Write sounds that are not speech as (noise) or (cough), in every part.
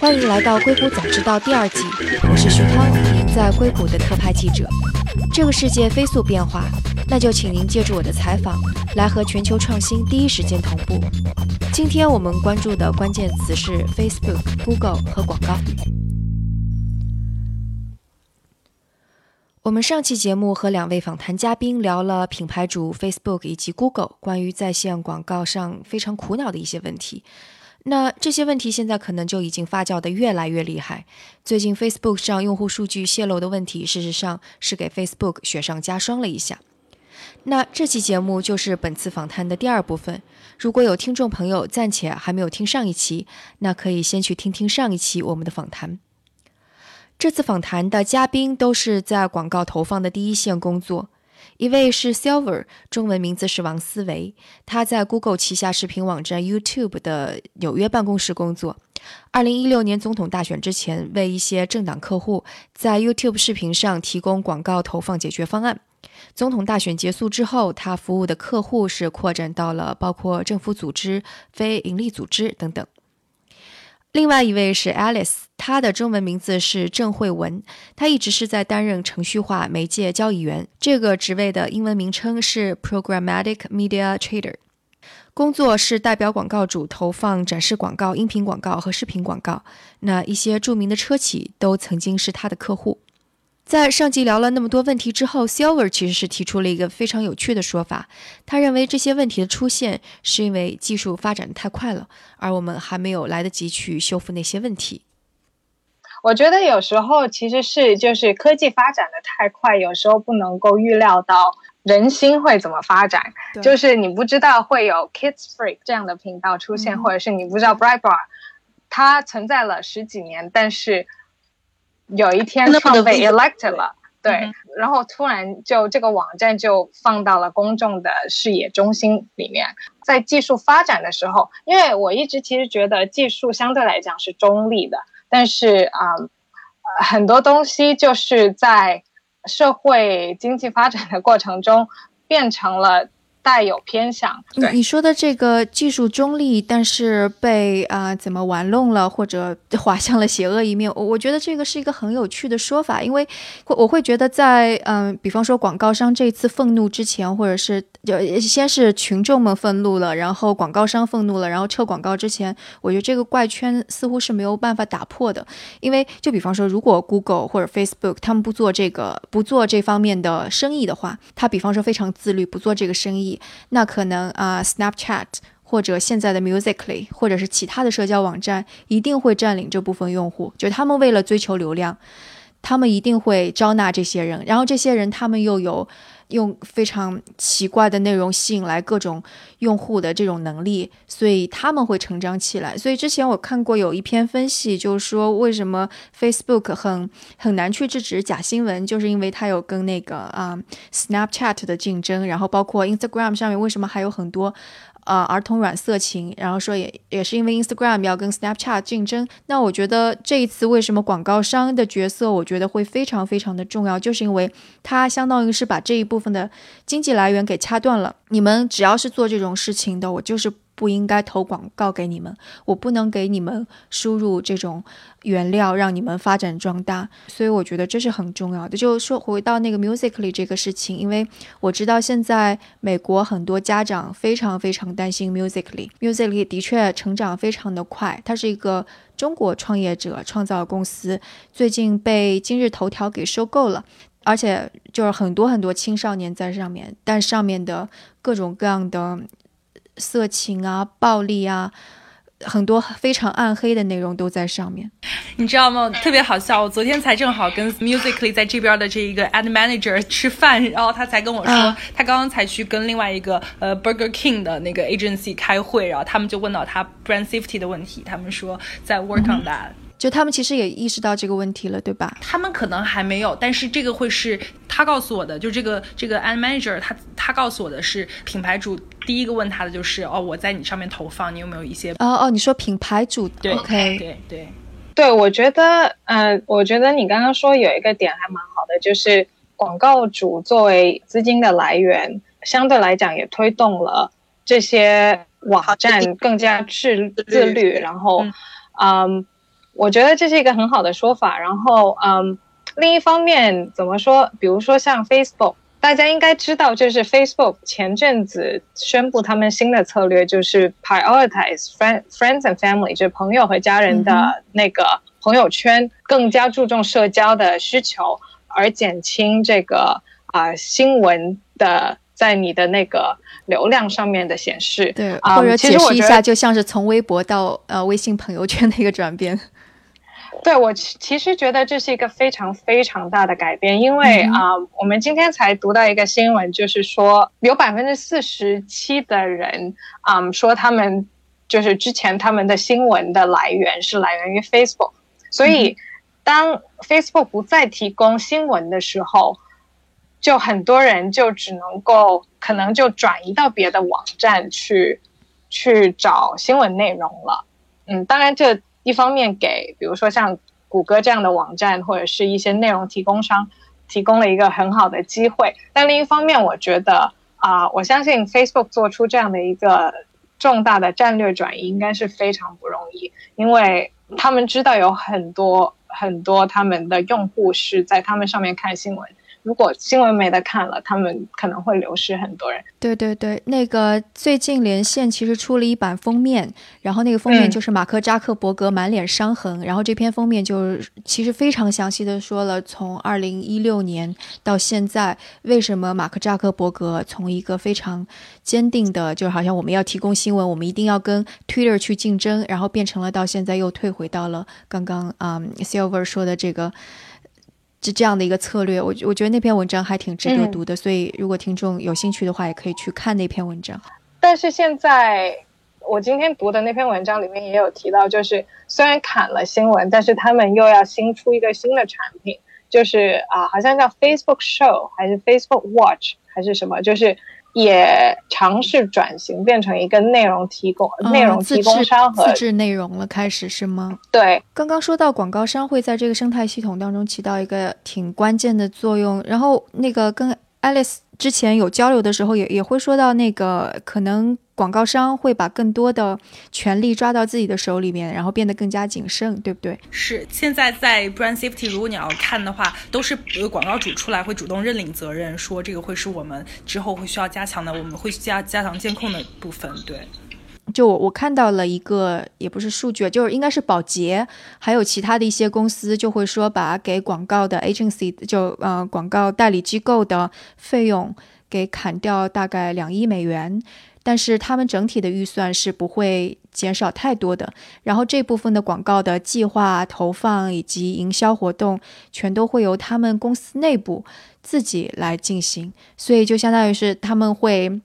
欢迎来到《硅谷早知道》第二季，我是徐涛，您在硅谷的特派记者。这个世界飞速变化，那就请您借助我的采访，来和全球创新第一时间同步。今天我们关注的关键词是 Facebook、Google 和广告。我们上期节目和两位访谈嘉宾聊了品牌主 Facebook 以及 Google 关于在线广告上非常苦恼的一些问题。那这些问题现在可能就已经发酵的越来越厉害。最近 Facebook 上用户数据泄露的问题，事实上是给 Facebook 雪上加霜了一下。那这期节目就是本次访谈的第二部分。如果有听众朋友暂且还没有听上一期，那可以先去听听上一期我们的访谈。这次访谈的嘉宾都是在广告投放的第一线工作。一位是 Silver，中文名字是王思维，他在 Google 旗下视频网站 YouTube 的纽约办公室工作。二零一六年总统大选之前，为一些政党客户在 YouTube 视频上提供广告投放解决方案。总统大选结束之后，他服务的客户是扩展到了包括政府组织、非营利组织等等。另外一位是 Alice，他的中文名字是郑慧文，他一直是在担任程序化媒介交易员，这个职位的英文名称是 Programmatic Media Trader，工作是代表广告主投放展示广告、音频广告和视频广告。那一些著名的车企都曾经是他的客户。在上集聊了那么多问题之后，Silver 其实是提出了一个非常有趣的说法。他认为这些问题的出现是因为技术发展的太快了，而我们还没有来得及去修复那些问题。我觉得有时候其实是就是科技发展的太快，有时候不能够预料到人心会怎么发展。就是你不知道会有 Kids Free 这样的频道出现，或者是你不知道 Brightbar 它存在了十几年，但是。有一天创被 elected 了，对，然后突然就这个网站就放到了公众的视野中心里面。在技术发展的时候，因为我一直其实觉得技术相对来讲是中立的，但是啊，很多东西就是在社会经济发展的过程中变成了。带有偏向，对。你说的这个技术中立，但是被啊怎么玩弄了，或者 (laughs) 滑向了邪恶一面，我我觉得这个是一个很有趣的说法，因为我会觉得在嗯，比方说广告商这次愤怒之前，或者是就先是群众们愤怒了，然后广告商愤怒了，然后撤广告之前，我觉得这个怪圈似乎是没有办法打破的，因为就比方说，如果 Google 或者 Facebook 他们不做这个不做这方面的生意的话，他比方说非常自律，不做这个生意。那可能啊，Snapchat 或者现在的 Musically，或者是其他的社交网站，一定会占领这部分用户。就他们为了追求流量，他们一定会招纳这些人，然后这些人他们又有。用非常奇怪的内容吸引来各种用户的这种能力，所以他们会成长起来。所以之前我看过有一篇分析，就是说为什么 Facebook 很很难去制止假新闻，就是因为它有跟那个啊 Snapchat 的竞争，然后包括 Instagram 上面为什么还有很多。啊，儿童软色情，然后说也也是因为 Instagram 要跟 Snapchat 竞争。那我觉得这一次为什么广告商的角色，我觉得会非常非常的重要，就是因为它相当于是把这一部分的经济来源给掐断了。你们只要是做这种事情的，我就是。不应该投广告给你们，我不能给你们输入这种原料让你们发展壮大，所以我觉得这是很重要的。就说回到那个 Musically 这个事情，因为我知道现在美国很多家长非常非常担心 Musically，Musically 的确成长非常的快，它是一个中国创业者创造公司，最近被今日头条给收购了，而且就是很多很多青少年在上面，但上面的各种各样的。色情啊，暴力啊，很多非常暗黑的内容都在上面，你知道吗？特别好笑，我昨天才正好跟 Musically 在这边的这一个 Ad Manager 吃饭，然后他才跟我说，他刚刚才去跟另外一个呃 Burger King 的那个 agency 开会，然后他们就问到他 brand safety 的问题，他们说在 work on that。就他们其实也意识到这个问题了，对吧？他们可能还没有，但是这个会是他告诉我的。就这个这个 ad manager，他他告诉我的是，品牌主第一个问他的就是哦，我在你上面投放，你有没有一些？哦哦，你说品牌主对，OK，对对对，我觉得，嗯，我觉得你刚刚说有一个点还蛮好的，就是广告主作为资金的来源，相对来讲也推动了这些网站更加自自律，然后，嗯。我觉得这是一个很好的说法。然后，嗯，另一方面怎么说？比如说像 Facebook，大家应该知道，就是 Facebook 前阵子宣布他们新的策略，就是 prioritize friend friends and family，就是朋友和家人的那个朋友圈，更加注重社交的需求，而减轻这个啊新闻的在你的那个流量上面的显示。对，或者解释一下，就像是从微博到呃微信朋友圈的一个转变。对我其其实觉得这是一个非常非常大的改变，因为啊，我们今天才读到一个新闻，就是说有百分之四十七的人啊说他们就是之前他们的新闻的来源是来源于 Facebook，所以当 Facebook 不再提供新闻的时候，就很多人就只能够可能就转移到别的网站去去找新闻内容了。嗯，当然这。一方面给，比如说像谷歌这样的网站或者是一些内容提供商提供了一个很好的机会，但另一方面，我觉得啊，我相信 Facebook 做出这样的一个重大的战略转移应该是非常不容易，因为他们知道有很多很多他们的用户是在他们上面看新闻。如果新闻没得看了，他们可能会流失很多人。对对对，那个最近连线其实出了一版封面，然后那个封面就是马克扎克伯格满脸伤痕，然后这篇封面就是其实非常详细的说了从二零一六年到现在，为什么马克扎克伯格从一个非常坚定的，就好像我们要提供新闻，我们一定要跟 Twitter 去竞争，然后变成了到现在又退回到了刚刚啊 Silver 说的这个。是这样的一个策略，我我觉得那篇文章还挺值得读的，所以如果听众有兴趣的话，也可以去看那篇文章。但是现在我今天读的那篇文章里面也有提到，就是虽然砍了新闻，但是他们又要新出一个新的产品，就是啊，好像叫 Facebook Show 还是 Facebook Watch 还是什么，就是。也尝试转型，变成一个内容提供、内容提供商和自制内容了，开始是吗？对，刚刚说到广告商会在这个生态系统当中起到一个挺关键的作用，然后那个跟 Alice 之前有交流的时候，也也会说到那个可能。广告商会把更多的权利抓到自己的手里面，然后变得更加谨慎，对不对？是。现在在 brand safety，如果你要看的话，都是广告主出来会主动认领责任，说这个会是我们之后会需要加强的，我们会加加强监控的部分。对。就我我看到了一个，也不是数据，就是应该是保洁，还有其他的一些公司就会说，把给广告的 agency 就呃广告代理机构的费用给砍掉大概两亿美元。但是他们整体的预算是不会减少太多的，然后这部分的广告的计划、投放以及营销活动，全都会由他们公司内部自己来进行，所以就相当于是他们会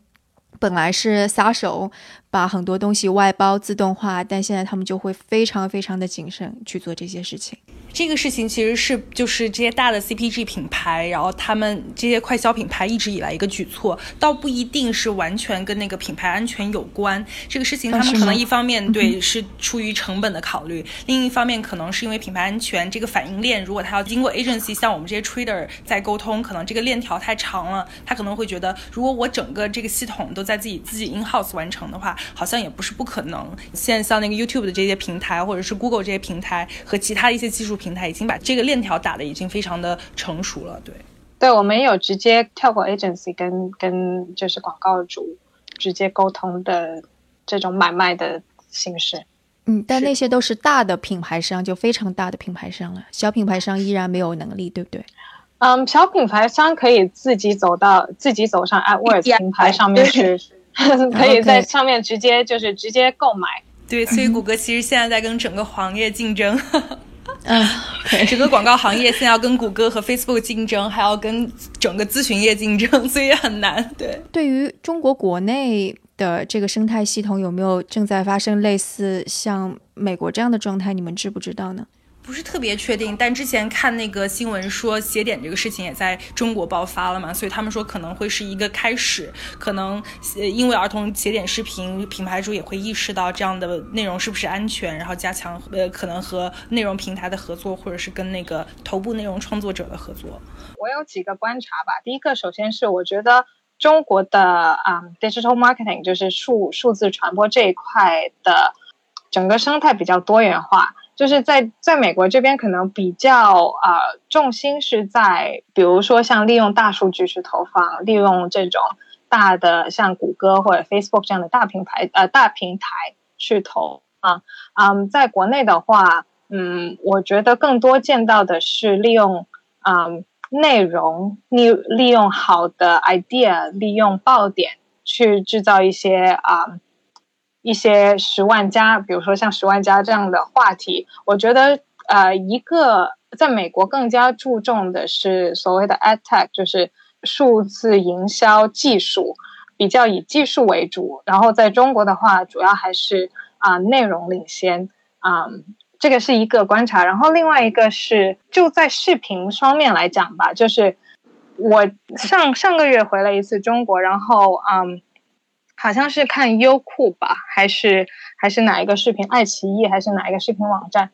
本来是撒手把很多东西外包自动化，但现在他们就会非常非常的谨慎去做这些事情。这个事情其实是就是这些大的 CPG 品牌，然后他们这些快消品牌一直以来一个举措，倒不一定是完全跟那个品牌安全有关。这个事情他们可能一方面对是出于成本的考虑，另一方面可能是因为品牌安全这个反应链，如果他要经过 agency 像我们这些 trader 在沟通，可能这个链条太长了，他可能会觉得如果我整个这个系统都在自己自己 in house 完成的话，好像也不是不可能。现在像那个 YouTube 的这些平台，或者是 Google 这些平台和其他一些技术。平台已经把这个链条打的已经非常的成熟了，对，对我们有直接跳过 agency 跟跟就是广告主直接沟通的这种买卖的形式，嗯，但那些都是大的品牌商，就非常大的品牌商了，小品牌商依然没有能力，对不对？嗯，小品牌商可以自己走到自己走上 AdWords 平台上面去，(laughs) (laughs) 可以在上面直接就是直接购买，对，所以谷歌其实现在在跟整个行业竞争。(laughs) 嗯，整个广告行业现在要跟谷歌和 Facebook 竞争，还要跟整个咨询业竞争，所以很难。对，对于中国国内的这个生态系统，有没有正在发生类似像美国这样的状态？你们知不知道呢？不是特别确定，但之前看那个新闻说鞋点这个事情也在中国爆发了嘛，所以他们说可能会是一个开始，可能因为儿童鞋点视频品牌主也会意识到这样的内容是不是安全，然后加强呃可能和内容平台的合作，或者是跟那个头部内容创作者的合作。我有几个观察吧，第一个首先是我觉得中国的啊 digital marketing 就是数数字传播这一块的整个生态比较多元化。就是在在美国这边可能比较呃重心是在，比如说像利用大数据去投放，利用这种大的像谷歌或者 Facebook 这样的大品牌呃大平台去投啊，嗯，在国内的话，嗯，我觉得更多见到的是利用嗯内容利利用好的 idea，利用爆点去制造一些啊。一些十万加，比如说像十万加这样的话题，我觉得呃，一个在美国更加注重的是所谓的 ad tech，就是数字营销技术，比较以技术为主。然后在中国的话，主要还是啊内容领先啊，这个是一个观察。然后另外一个是就在视频方面来讲吧，就是我上上个月回了一次中国，然后嗯。好像是看优酷吧，还是还是哪一个视频，爱奇艺还是哪一个视频网站？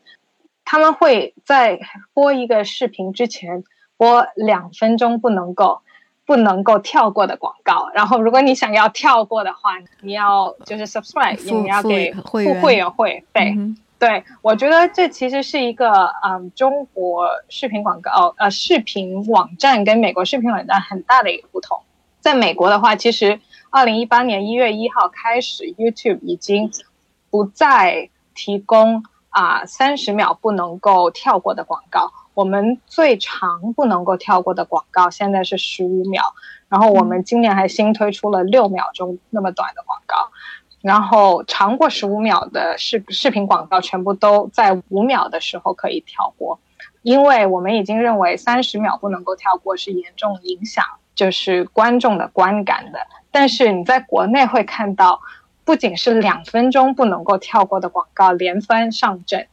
他们会在播一个视频之前播两分钟不能够不能够跳过的广告，然后如果你想要跳过的话，你要就是 subscribe，你要给付会员会费。对，我觉得这其实是一个嗯，中国视频广告呃视频网站跟美国视频网站很大的一个不同。在美国的话，其实。二零一八年一月一号开始，YouTube 已经不再提供啊三十秒不能够跳过的广告。我们最长不能够跳过的广告现在是十五秒，然后我们今年还新推出了六秒钟那么短的广告，然后长过十五秒的视视频广告全部都在五秒的时候可以跳过，因为我们已经认为三十秒不能够跳过是严重影响就是观众的观感的。但是你在国内会看到，不仅是两分钟不能够跳过的广告连番上阵，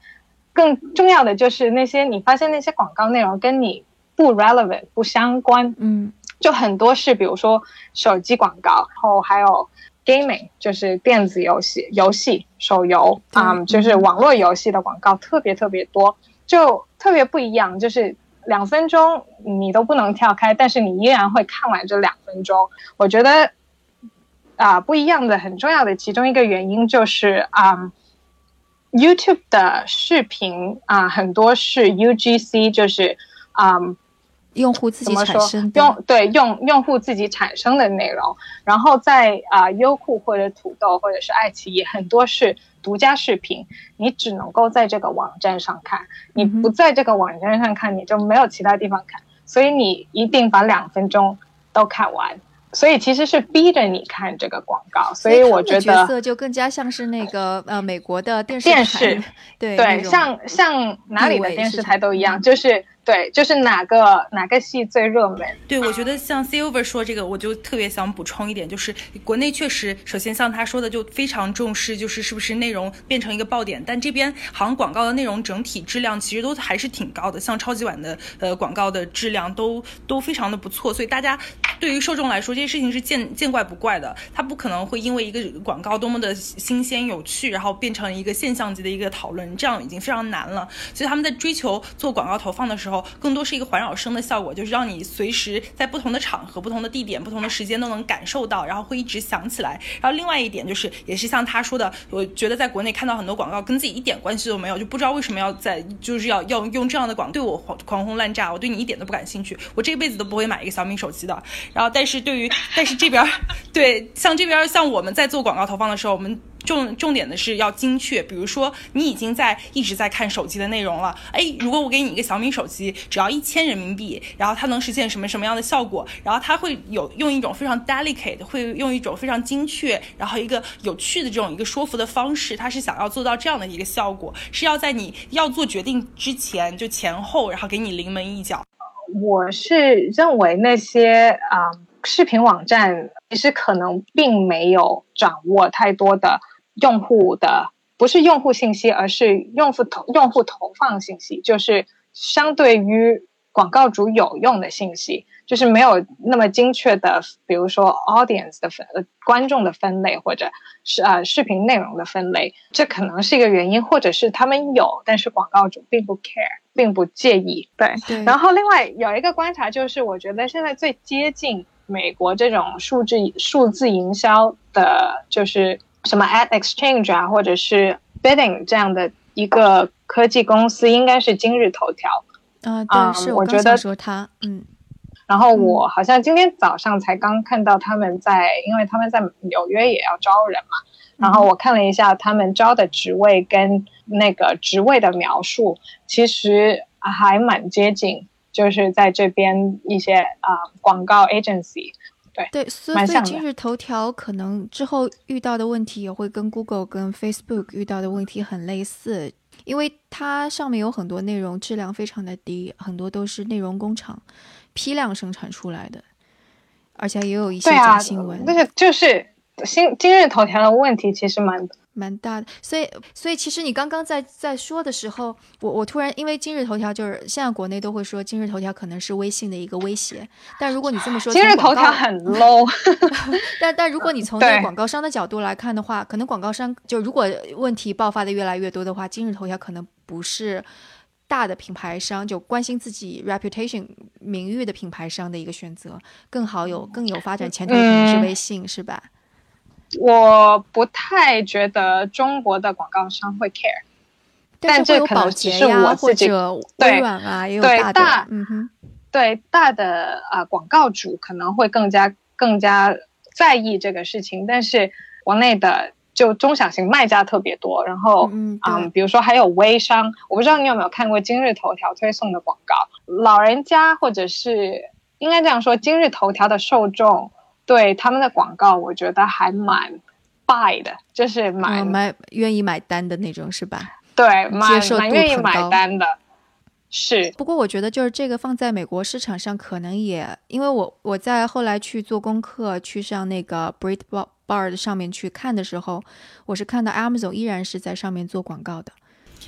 更重要的就是那些你发现那些广告内容跟你不 relevant 不相关，嗯，就很多是比如说手机广告，然后还有 gaming 就是电子游戏、游戏手游啊，就是网络游戏的广告特别特别多，就特别不一样，就是两分钟你都不能跳开，但是你依然会看完这两分钟，我觉得。啊，不一样的很重要的其中一个原因就是啊，YouTube 的视频啊很多是 UGC，就是啊，用户自己产生用对用用户自己产生的内容，然后在啊优酷或者土豆或者是爱奇艺很多是独家视频，你只能够在这个网站上看，你不在这个网站上看你就没有其他地方看，所以你一定把两分钟都看完。所以其实是逼着你看这个广告，所以我觉得角色就更加像是那个呃美国的电视电视，对对，像像哪里的电视台都一样，就是。对，就是哪个哪个戏最热门？对，我觉得像 Silver 说这个，我就特别想补充一点，就是国内确实，首先像他说的，就非常重视，就是是不是内容变成一个爆点。但这边好像广告的内容整体质量其实都还是挺高的，像超级碗的呃广告的质量都都非常的不错。所以大家对于受众来说，这些事情是见见怪不怪的。他不可能会因为一个广告多么的新鲜有趣，然后变成一个现象级的一个讨论，这样已经非常难了。所以他们在追求做广告投放的时候。更多是一个环绕声的效果，就是让你随时在不同的场合、不同的地点、不同的时间都能感受到，然后会一直响起来。然后另外一点就是，也是像他说的，我觉得在国内看到很多广告跟自己一点关系都没有，就不知道为什么要在就是要要用这样的广对我狂狂轰滥炸，我对你一点都不感兴趣，我这辈子都不会买一个小米手机的。然后但是对于但是这边对像这边像我们在做广告投放的时候，我们。重重点的是要精确，比如说你已经在一直在看手机的内容了，哎，如果我给你一个小米手机，只要一千人民币，然后它能实现什么什么样的效果？然后它会有用一种非常 delicate，会用一种非常精确，然后一个有趣的这种一个说服的方式，它是想要做到这样的一个效果，是要在你要做决定之前就前后，然后给你临门一脚。我是认为那些啊视频网站其实可能并没有掌握太多的。用户的不是用户信息，而是用户投用户投放信息，就是相对于广告主有用的信息，就是没有那么精确的，比如说 audience 的分观众的分类，或者是呃视频内容的分类，这可能是一个原因，或者是他们有，但是广告主并不 care，并不介意。对，然后另外有一个观察就是，我觉得现在最接近美国这种数字数字营销的，就是。什么 ad exchange 啊，或者是 bidding 这样的一个科技公司，应该是今日头条。啊，对，是我觉得说他，嗯。然后我好像今天早上才刚看到他们在，因为他们在纽约也要招人嘛。然后我看了一下他们招的职位跟那个职位的描述，其实还蛮接近，就是在这边一些啊广告 agency。对对，所以今日头条可能之后遇到的问题也会跟 Google 跟 Facebook 遇到的问题很类似，因为它上面有很多内容质量非常的低，很多都是内容工厂。批量生产出来的，而且也有一些假新闻。那个就是新今日头条的问题，其实蛮蛮大的。所以，所以其实你刚刚在在说的时候，我我突然因为今日头条就是现在国内都会说今日头条可能是微信的一个威胁。但如果你这么说，今日头条很 low。(laughs) 但但如果你从那个广告商的角度来看的话，可能广告商就如果问题爆发的越来越多的话，今日头条可能不是。大的品牌商就关心自己 reputation 名誉的品牌商的一个选择，更好有更有发展前途的可能是微信，是吧？我不太觉得中国的广告商会 care，但这可能只是我自己微软啊，也有大的，嗯哼，对大的啊广告主可能会更加更加在意这个事情，但是国内的。就中小型卖家特别多，然后嗯，比如说还有微商，我不知道你有没有看过今日头条推送的广告，老人家或者是应该这样说，今日头条的受众对他们的广告，我觉得还蛮 buy 的，就是蛮买愿意买单的那种，是吧？对，蛮蛮愿意买单的，是。不过我觉得就是这个放在美国市场上，可能也因为我我在后来去做功课，去上那个 Breitbart。上面去看的时候，我是看到 Amazon 依然是在上面做广告的。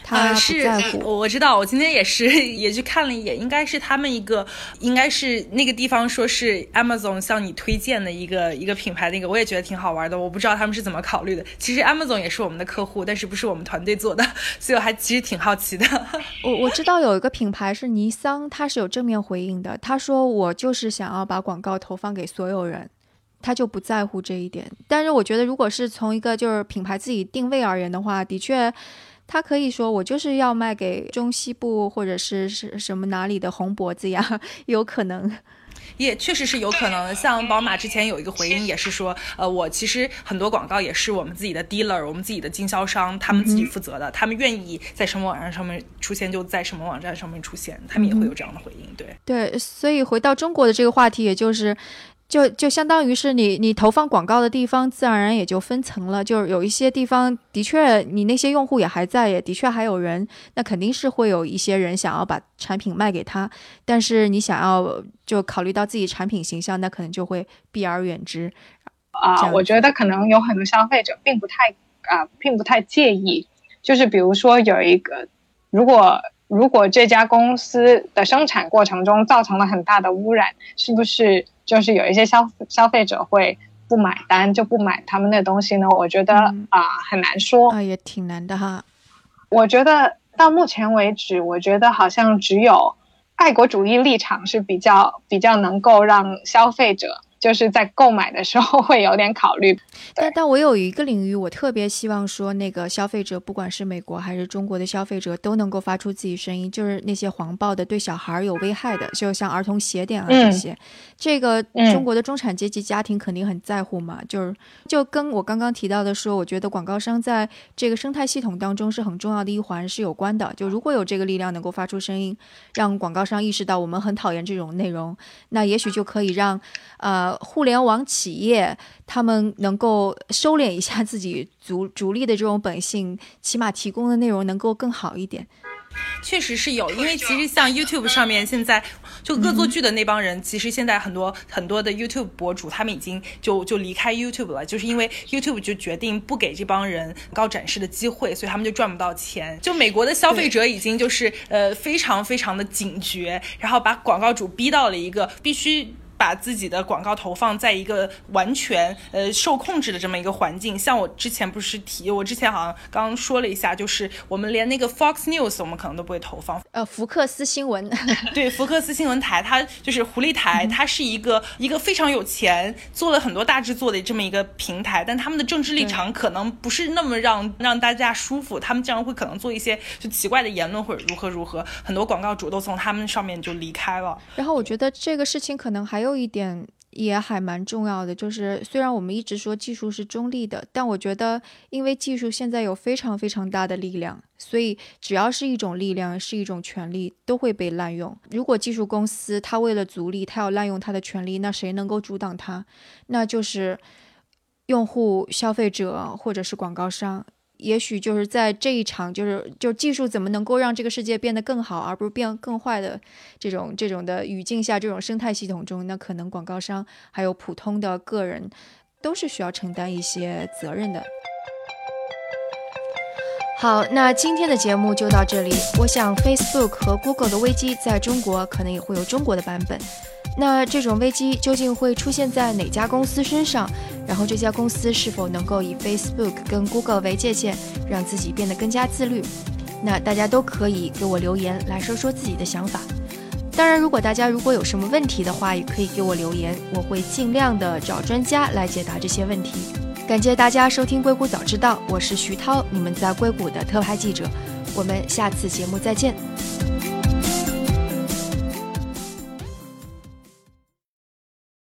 他是，我知道，我今天也是 (laughs) 也去看了一眼，应该是他们一个，应该是那个地方说是 Amazon 向你推荐的一个一个品牌，那个我也觉得挺好玩的。我不知道他们是怎么考虑的。其实 Amazon 也是我们的客户，但是不是我们团队做的，(laughs) 所以我还其实挺好奇的。我我知道有一个品牌是尼桑，他是有正面回应的。他说我就是想要把广告投放给所有人。他就不在乎这一点，但是我觉得，如果是从一个就是品牌自己定位而言的话，的确，他可以说我就是要卖给中西部或者是是什么哪里的红脖子呀，有可能。也确实是有可能，像宝马之前有一个回应，也是说，呃，我其实很多广告也是我们自己的 dealer，我们自己的经销商，他们自己负责的，他们愿意在什么网站上面出现就在什么网站上面出现，他们也会有这样的回应。对对，所以回到中国的这个话题，也就是。就就相当于是你你投放广告的地方，自然而然也就分层了。就是有一些地方的确，你那些用户也还在，也的确还有人，那肯定是会有一些人想要把产品卖给他。但是你想要就考虑到自己产品形象，那可能就会避而远之。啊，我觉得可能有很多消费者并不太啊，并不太介意。就是比如说有一个，如果如果这家公司的生产过程中造成了很大的污染，是不是？就是有一些消消费者会不买单，就不买他们的东西呢。我觉得啊，很难说啊，也挺难的哈。我觉得到目前为止，我觉得好像只有爱国主义立场是比较比较能够让消费者。就是在购买的时候会有点考虑，(laughs) 但但我有一个领域，我特别希望说，那个消费者，不管是美国还是中国的消费者，都能够发出自己声音，就是那些黄暴的、对小孩有危害的，就像儿童鞋垫啊这些，这个中国的中产阶级家庭肯定很在乎嘛。就是就跟我刚刚提到的说，我觉得广告商在这个生态系统当中是很重要的一环是有关的。就如果有这个力量能够发出声音，让广告商意识到我们很讨厌这种内容，那也许就可以让呃。互联网企业，他们能够收敛一下自己逐逐利的这种本性，起码提供的内容能够更好一点。确实是有，因为其实像 YouTube 上面现在就恶作剧的那帮人，其实现在很多很多的 YouTube 博主，他们已经就就离开 YouTube 了，就是因为 YouTube 就决定不给这帮人高展示的机会，所以他们就赚不到钱。就美国的消费者已经就是呃非常非常的警觉，然后把广告主逼到了一个必须。把自己的广告投放在一个完全呃受控制的这么一个环境。像我之前不是提，我之前好像刚刚说了一下，就是我们连那个 Fox News 我们可能都不会投放。呃，福克斯新闻，(laughs) (laughs) 对，福克斯新闻台，它就是狐狸台，它是一个一个非常有钱，做了很多大制作的这么一个平台，但他们的政治立场可能不是那么让让大家舒服，他们这样会可能做一些就奇怪的言论或者如何如何，很多广告主都从他们上面就离开了。然后我觉得这个事情可能还有一点也还蛮重要的，就是虽然我们一直说技术是中立的，但我觉得因为技术现在有非常非常大的力量，所以只要是一种力量，是一种权利，都会被滥用。如果技术公司它为了逐利，它要滥用它的权利，那谁能够阻挡它？那就是用户、消费者或者是广告商。也许就是在这一场，就是就技术怎么能够让这个世界变得更好，而不是变更坏的这种这种的语境下，这种生态系统中，那可能广告商还有普通的个人都是需要承担一些责任的。好，那今天的节目就到这里。我想 Facebook 和 Google 的危机在中国可能也会有中国的版本。那这种危机究竟会出现在哪家公司身上？然后这家公司是否能够以 Facebook 跟 Google 为界限，让自己变得更加自律？那大家都可以给我留言来说说自己的想法。当然，如果大家如果有什么问题的话，也可以给我留言，我会尽量的找专家来解答这些问题。感谢大家收听《硅谷早知道》，我是徐涛，你们在硅谷的特派记者。我们下次节目再见。